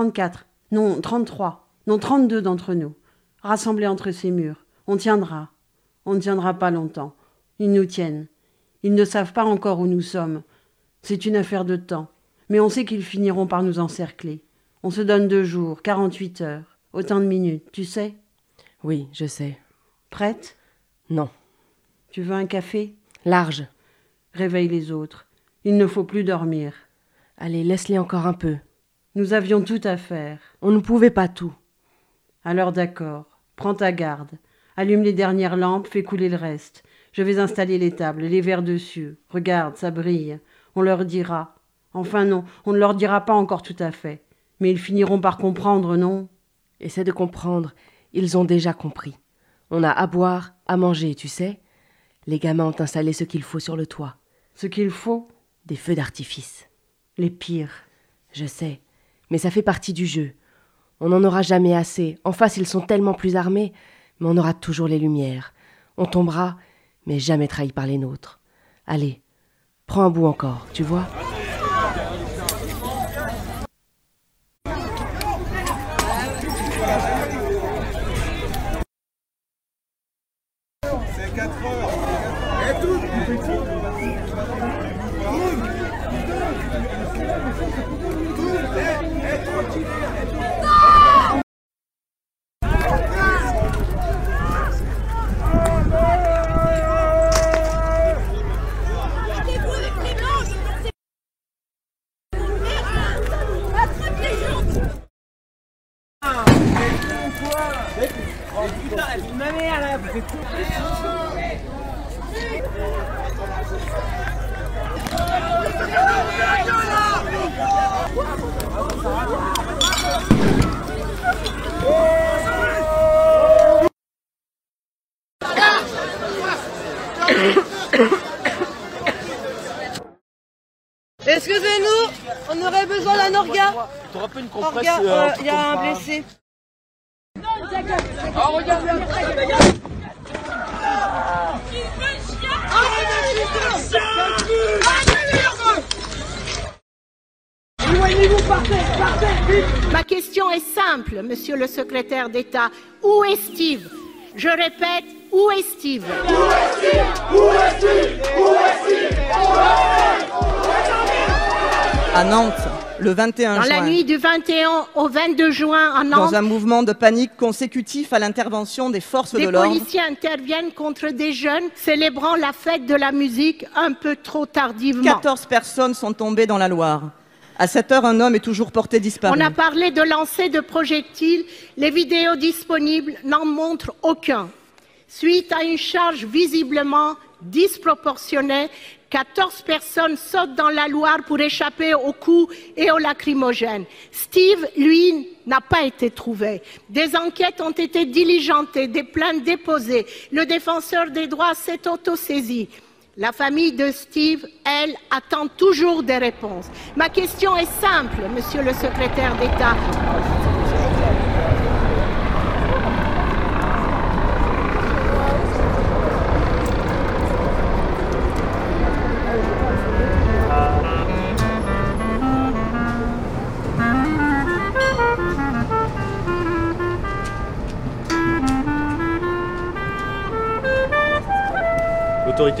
34, non 33, non 32 d'entre nous, rassemblés entre ces murs. On tiendra. On ne tiendra pas longtemps. Ils nous tiennent. Ils ne savent pas encore où nous sommes. C'est une affaire de temps. Mais on sait qu'ils finiront par nous encercler. On se donne deux jours, quarante-huit heures, autant de minutes, tu sais? Oui, je sais. Prête? Non. Tu veux un café? Large. Réveille les autres. Il ne faut plus dormir. Allez, laisse-les encore un peu. Nous avions tout à faire. On ne pouvait pas tout. Alors d'accord. Prends ta garde. Allume les dernières lampes, fais couler le reste. Je vais installer les tables, les verres dessus. Regarde, ça brille. On leur dira. Enfin non, on ne leur dira pas encore tout à fait. Mais ils finiront par comprendre, non? Essaie de comprendre. Ils ont déjà compris. On a à boire, à manger, tu sais. Les gamins ont installé ce qu'il faut sur le toit. Ce qu'il faut? Des feux d'artifice. Les pires. Je sais. Mais ça fait partie du jeu. On n'en aura jamais assez. En face, ils sont tellement plus armés. Mais on aura toujours les lumières. On tombera, mais jamais trahi par les nôtres. Allez, prends un bout encore, tu vois? Excusez-nous, on aurait besoin d'un orga. T'auras pas une compresse Orga, euh, euh, il y a un blessé. Ma question est simple, monsieur le secrétaire d'État. Où est Steve? Je répète, où est Steve? À Nantes le 21 Dans la juin, nuit du 21 au 22 juin à Nantes, dans un mouvement de panique consécutif à l'intervention des forces de l'ordre. policiers interviennent contre des jeunes célébrant la fête de la musique un peu trop tardivement. 14 personnes sont tombées dans la Loire. À cette heure, un homme est toujours porté disparu. On a parlé de lancer de projectiles. Les vidéos disponibles n'en montrent aucun. Suite à une charge visiblement disproportionnée, 14 personnes sautent dans la Loire pour échapper aux coups et aux lacrymogènes. Steve, lui, n'a pas été trouvé. Des enquêtes ont été diligentées, des plaintes déposées. Le défenseur des droits s'est autosaisi. La famille de Steve, elle, attend toujours des réponses. Ma question est simple, monsieur le secrétaire d'État.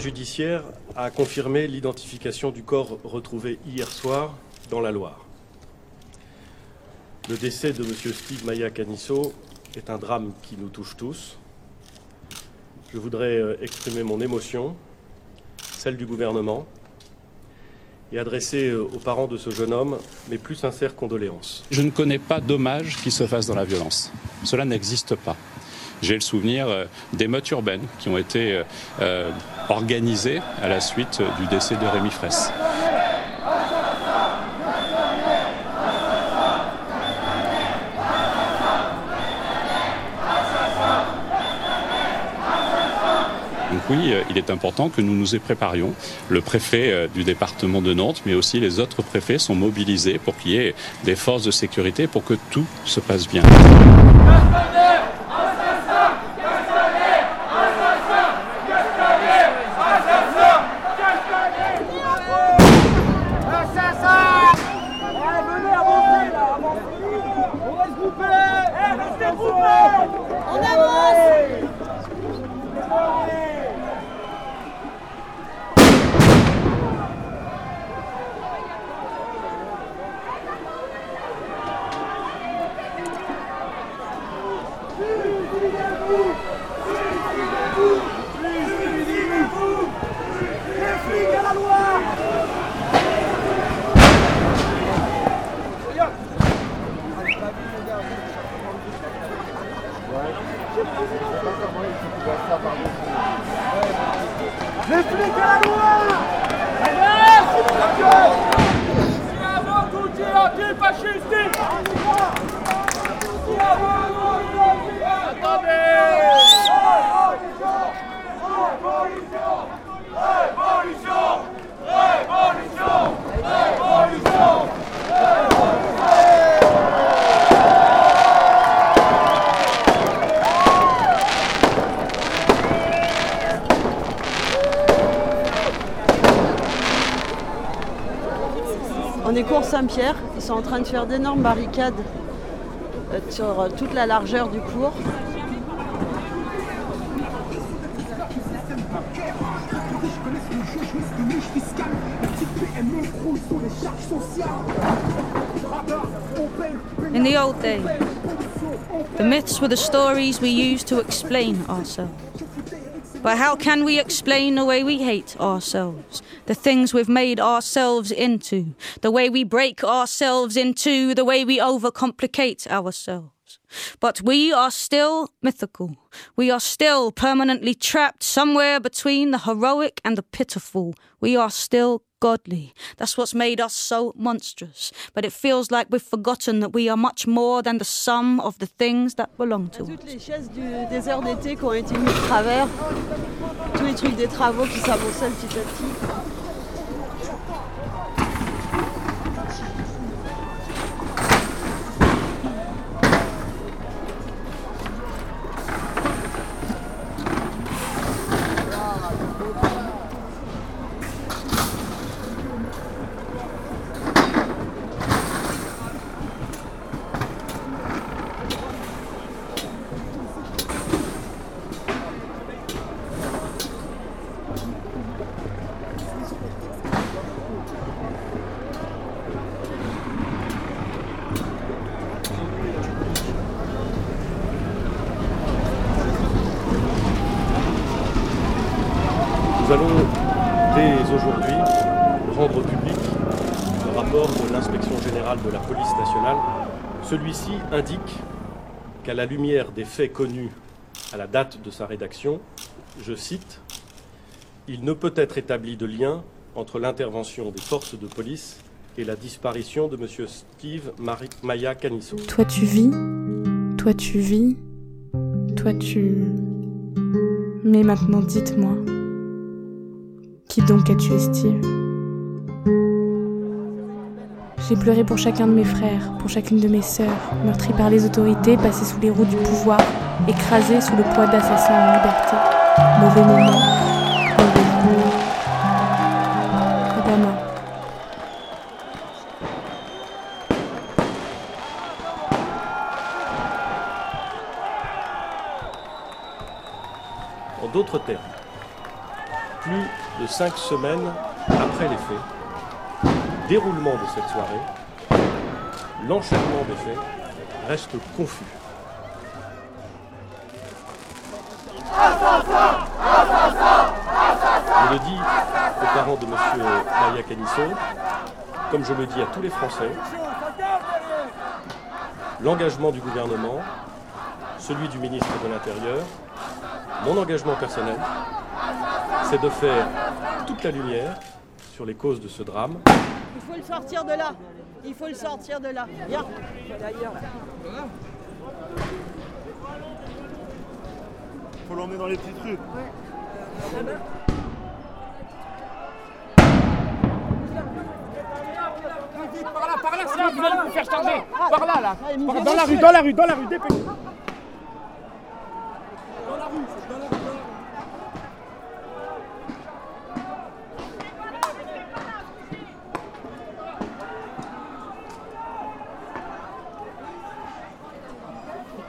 Judiciaire a confirmé l'identification du corps retrouvé hier soir dans la Loire. Le décès de M. Steve Maya est un drame qui nous touche tous. Je voudrais euh, exprimer mon émotion, celle du gouvernement, et adresser euh, aux parents de ce jeune homme mes plus sincères condoléances. Je ne connais pas d'hommage qui se fasse dans la violence. Cela n'existe pas. J'ai le souvenir euh, d'émeutes urbaines qui ont été euh, euh, organisées à la suite du décès de Rémi Fraisse. Oui, il est important que nous nous y préparions. Le préfet du département de Nantes, mais aussi les autres préfets sont mobilisés pour qu'il y ait des forces de sécurité pour que tout se passe bien. Les flics à la loi avant tout antifasciste On est Saint-Pierre, ils sont en train de faire d'énormes barricades euh, sur euh, toute la largeur du cours. In the old days, the myths were the stories we used to explain ourselves. But how can we explain the way we hate ourselves? The things we've made ourselves into, the way we break ourselves into, the way we overcomplicate ourselves. But we are still mythical. We are still permanently trapped somewhere between the heroic and the pitiful. We are still godly. That's what's made us so monstrous. But it feels like we've forgotten that we are much more than the sum of the things that belong to us. Les chaises du désert d'été qui ont été mises de travers, tous les trucs des travaux qui s'avançaient petit à petit. Aujourd'hui rendre public le rapport de l'inspection générale de la police nationale. Celui-ci indique qu'à la lumière des faits connus à la date de sa rédaction, je cite, Il ne peut être établi de lien entre l'intervention des forces de police et la disparition de M. Steve Maya Canisso. Toi tu vis, toi tu vis, toi tu... Mais maintenant dites-moi, qui donc a tué Steve J'ai pleuré pour chacun de mes frères, pour chacune de mes sœurs, meurtris par les autorités, passés sous les roues du pouvoir, écrasés sous le poids d'assassins en liberté. Mauvais moment, mauvais. Adama. En d'autres termes, cinq semaines après les faits, déroulement de cette soirée, l'enchaînement des faits reste confus. Je le dis aux parents de M. Maria Canisso, comme je le dis à tous les Français, l'engagement du gouvernement, celui du ministre de l'Intérieur, mon engagement personnel, c'est de faire toute la lumière sur les causes de ce drame. Il faut le sortir de là. Il faut le sortir de là. Viens. D'ailleurs. Faut l'emmener dans les petites rues. Par là, par là, sinon vous allez vous faire charger. Par là, là. Par- Dans la rue, dans la rue, dans la rue, dépêche.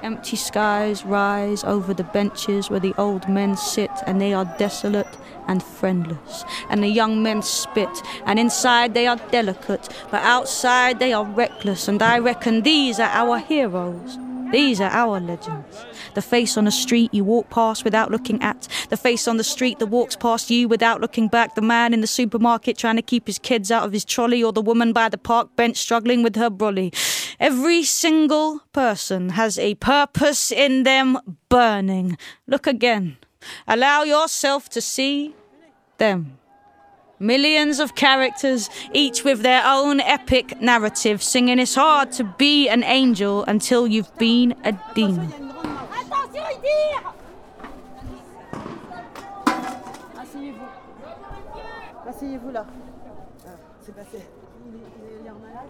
Empty skies rise over the benches where the old men sit, and they are desolate and friendless. And the young men spit, and inside they are delicate, but outside they are reckless. And I reckon these are our heroes. These are our legends. The face on the street you walk past without looking at. The face on the street that walks past you without looking back. The man in the supermarket trying to keep his kids out of his trolley. Or the woman by the park bench struggling with her brolly. Every single person has a purpose in them burning. Look again. Allow yourself to see them. Millions of characters, each with their own epic narrative, singing it's hard to be an angel until you've been a demon. Asseyez-vous. Asseyez-vous là. Ah, C'est passé. Il est, il a l'air malade.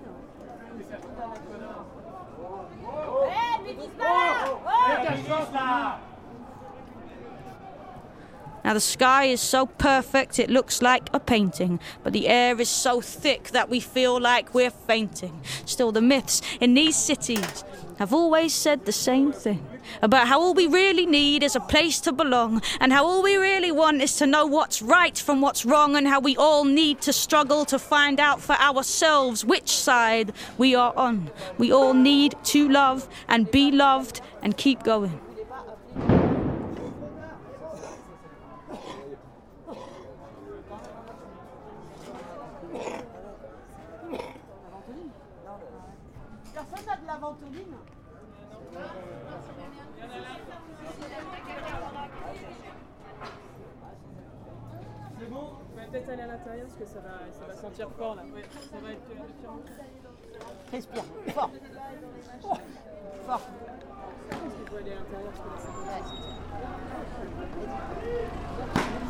Now, the sky is so perfect it looks like a painting, but the air is so thick that we feel like we're fainting. Still, the myths in these cities have always said the same thing about how all we really need is a place to belong, and how all we really want is to know what's right from what's wrong, and how we all need to struggle to find out for ourselves which side we are on. We all need to love and be loved and keep going. Fort là. Ouais, ça va être euh. Respire, fort. Oh, Fort.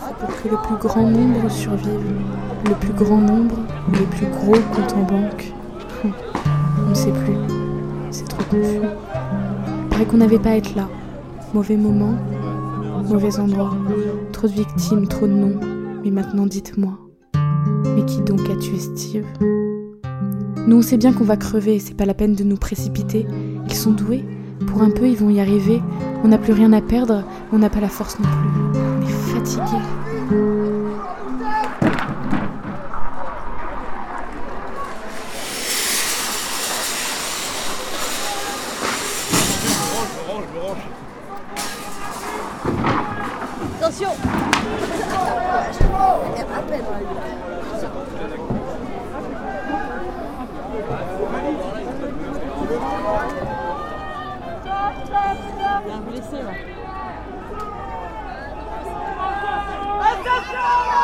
À pour que le plus grand nombre survive. Le plus grand nombre, les plus gros comptes en banque. On ne sait plus. C'est trop confus. Paraît qu'on n'avait pas à être là. Mauvais moment, mauvais endroit. Trop de victimes, trop de noms. Mais maintenant dites-moi. Mais qui donc a tué Steve Nous on sait bien qu'on va crever, c'est pas la peine de nous précipiter. Ils sont doués. Pour un peu, ils vont y arriver. On n'a plus rien à perdre, on n'a pas la force non plus. On est fatigués. Attention Bien blessé là. Attention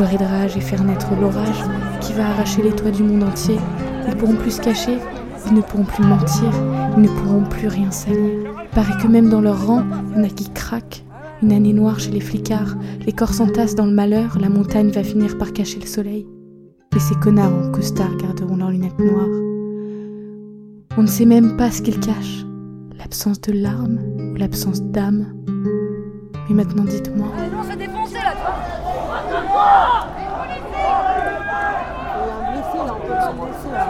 De rage et faire naître l'orage qui va arracher les toits du monde entier. Ils pourront plus se cacher, ils ne pourront plus mentir, ils ne pourront plus rien salir. Paraît que même dans leur rang, il y en a qui craquent. Une année noire chez les flicards, les corps s'entassent dans le malheur, la montagne va finir par cacher le soleil. Et ces connards en costard garderont leurs lunettes noires. On ne sait même pas ce qu'ils cachent, l'absence de larmes ou l'absence d'âme. Mais maintenant dites-moi, Allez, non, on s'est défoncé là, toi Il y a un blessé là, on peut pas le laisser là.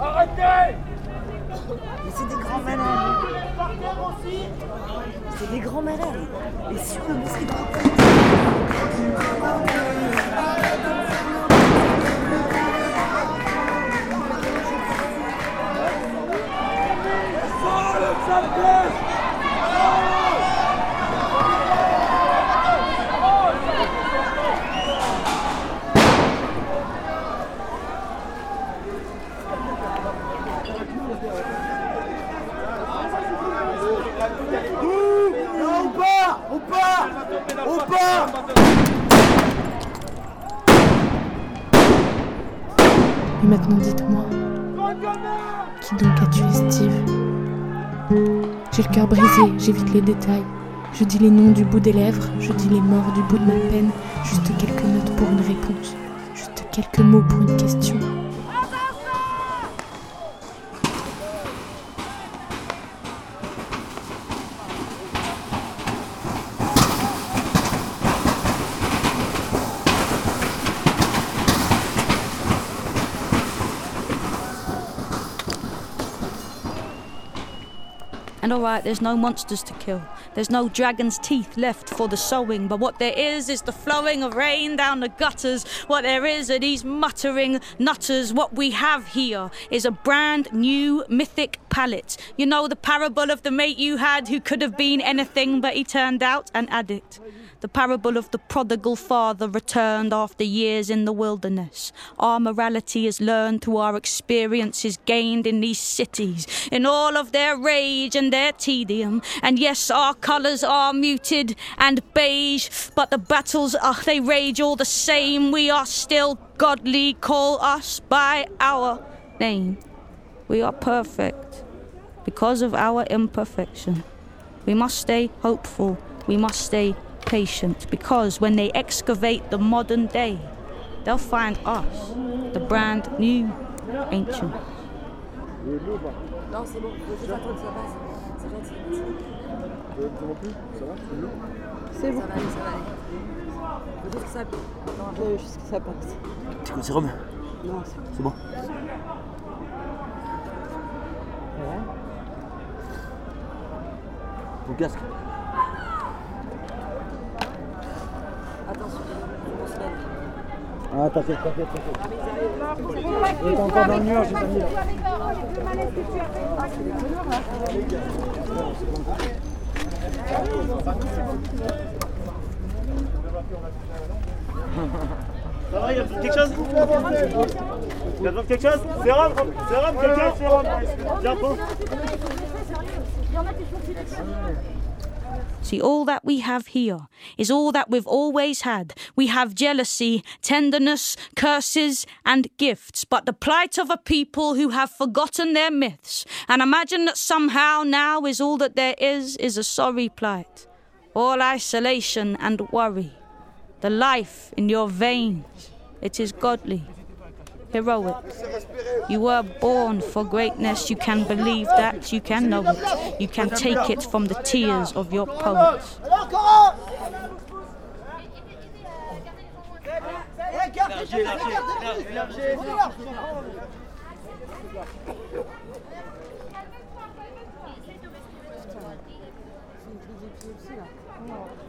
Arrêtez Mais c'est des grands malades. C'est des grands malades. Et sur le mosquée de On part On part On part et maintenant dites-moi, qui donc a tué Steve? J'ai le cœur brisé, j'évite les détails. Je dis les noms du bout des lèvres, je dis les morts du bout de ma peine, juste quelques notes pour une réponse, juste quelques mots pour une question. And alright, there's no monsters to kill. There's no dragon's teeth left for the sowing. But what there is is the flowing of rain down the gutters. What there is are these muttering nutters. What we have here is a brand new mythic palette. You know the parable of the mate you had who could have been anything, but he turned out an addict the parable of the prodigal father returned after years in the wilderness. Our morality is learned through our experiences gained in these cities, in all of their rage and their tedium. And yes, our colours are muted and beige, but the battles, uh, they rage all the same. We are still godly, call us by our name. We are perfect because of our imperfection. We must stay hopeful. We must stay patient because when they excavate the modern day, they'll find us, the brand new ancient. Non, c'est bon, faut juste attendre que ça passe. Ah, t'inquiète, t'inquiète, t'inquiète. Il est encore dans le mur, j'ai pas mis. Ça va, il y a quelque chose Il y a besoin de quelque chose C'est Rome C'est Rome, quelqu'un C'est Rome Viens, prends. See, all that we have here is all that we've always had. We have jealousy, tenderness, curses, and gifts, but the plight of a people who have forgotten their myths and imagine that somehow now is all that there is, is a sorry plight. All isolation and worry. The life in your veins, it is godly, heroic. You were born for greatness. You can believe that. You can know it. You can take it from the tears of your poets.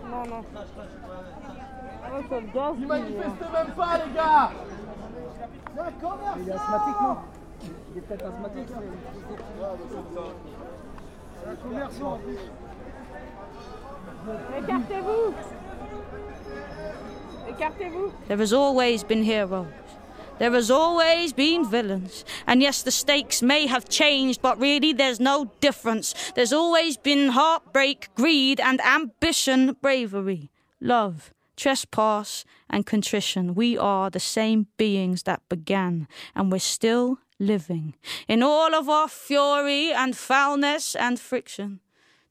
Non, non. Ils manifestent même pas, les gars Il est asthmatique, non Il est peut-être asthmatique. C'est un commerçant en plus. Écartez-vous There has always been heroes. There has always been villains. And yes, the stakes may have changed, but really there's no difference. There's always been heartbreak, greed, and ambition, bravery, love, trespass, and contrition. We are the same beings that began, and we're still living. In all of our fury and foulness and friction,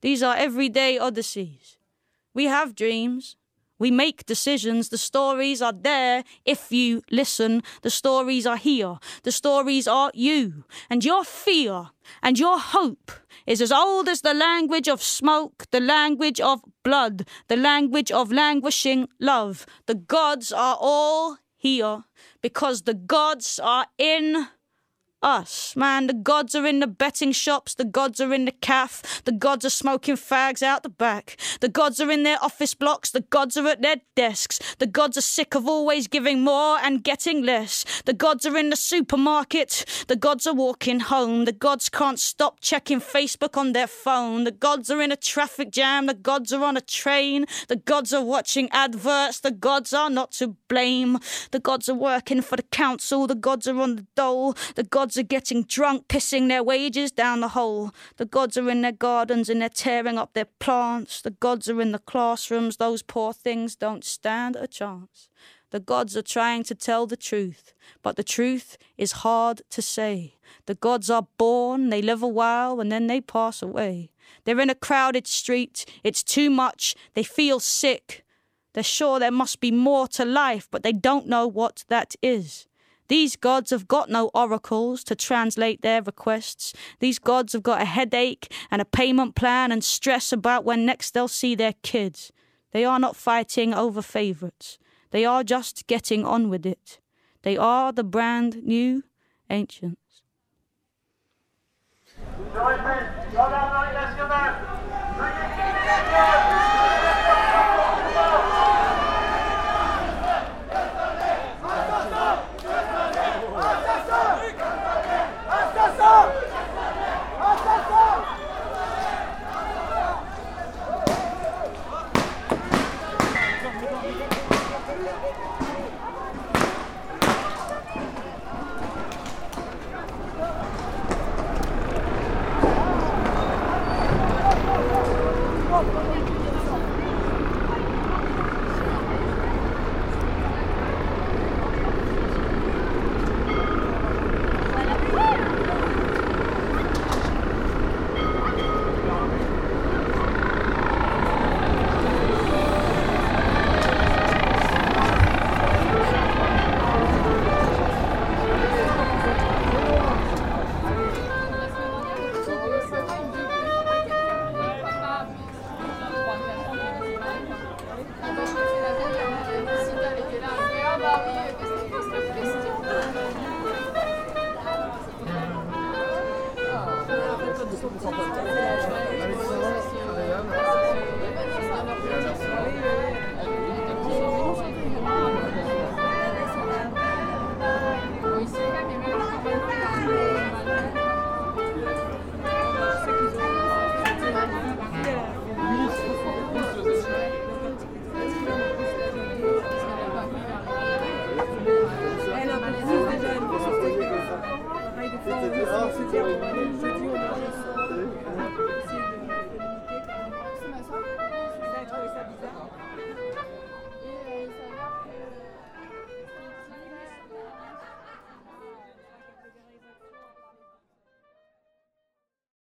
these are everyday odysseys. We have dreams. We make decisions. The stories are there if you listen. The stories are here. The stories are you. And your fear and your hope is as old as the language of smoke, the language of blood, the language of languishing love. The gods are all here because the gods are in us, man. The gods are in the betting shops, the gods are in the caff, the gods are smoking fags out the back, the gods are in their office blocks, the gods are at their desks, the gods are sick of always giving more and getting less, the gods are in the supermarket, the gods are walking home, the gods can't stop checking Facebook on their phone, the gods are in a traffic jam, the gods are on a train, the gods are watching adverts, the gods are not to blame, the gods are working for the council, the gods are on the dole, the gods are getting drunk, pissing their wages down the hole. The gods are in their gardens and they're tearing up their plants. The gods are in the classrooms. Those poor things don't stand a chance. The gods are trying to tell the truth, but the truth is hard to say. The gods are born, they live a while, and then they pass away. They're in a crowded street. It's too much. They feel sick. They're sure there must be more to life, but they don't know what that is. These gods have got no oracles to translate their requests. These gods have got a headache and a payment plan and stress about when next they'll see their kids. They are not fighting over favourites. They are just getting on with it. They are the brand new ancients. Gendarmerie nationale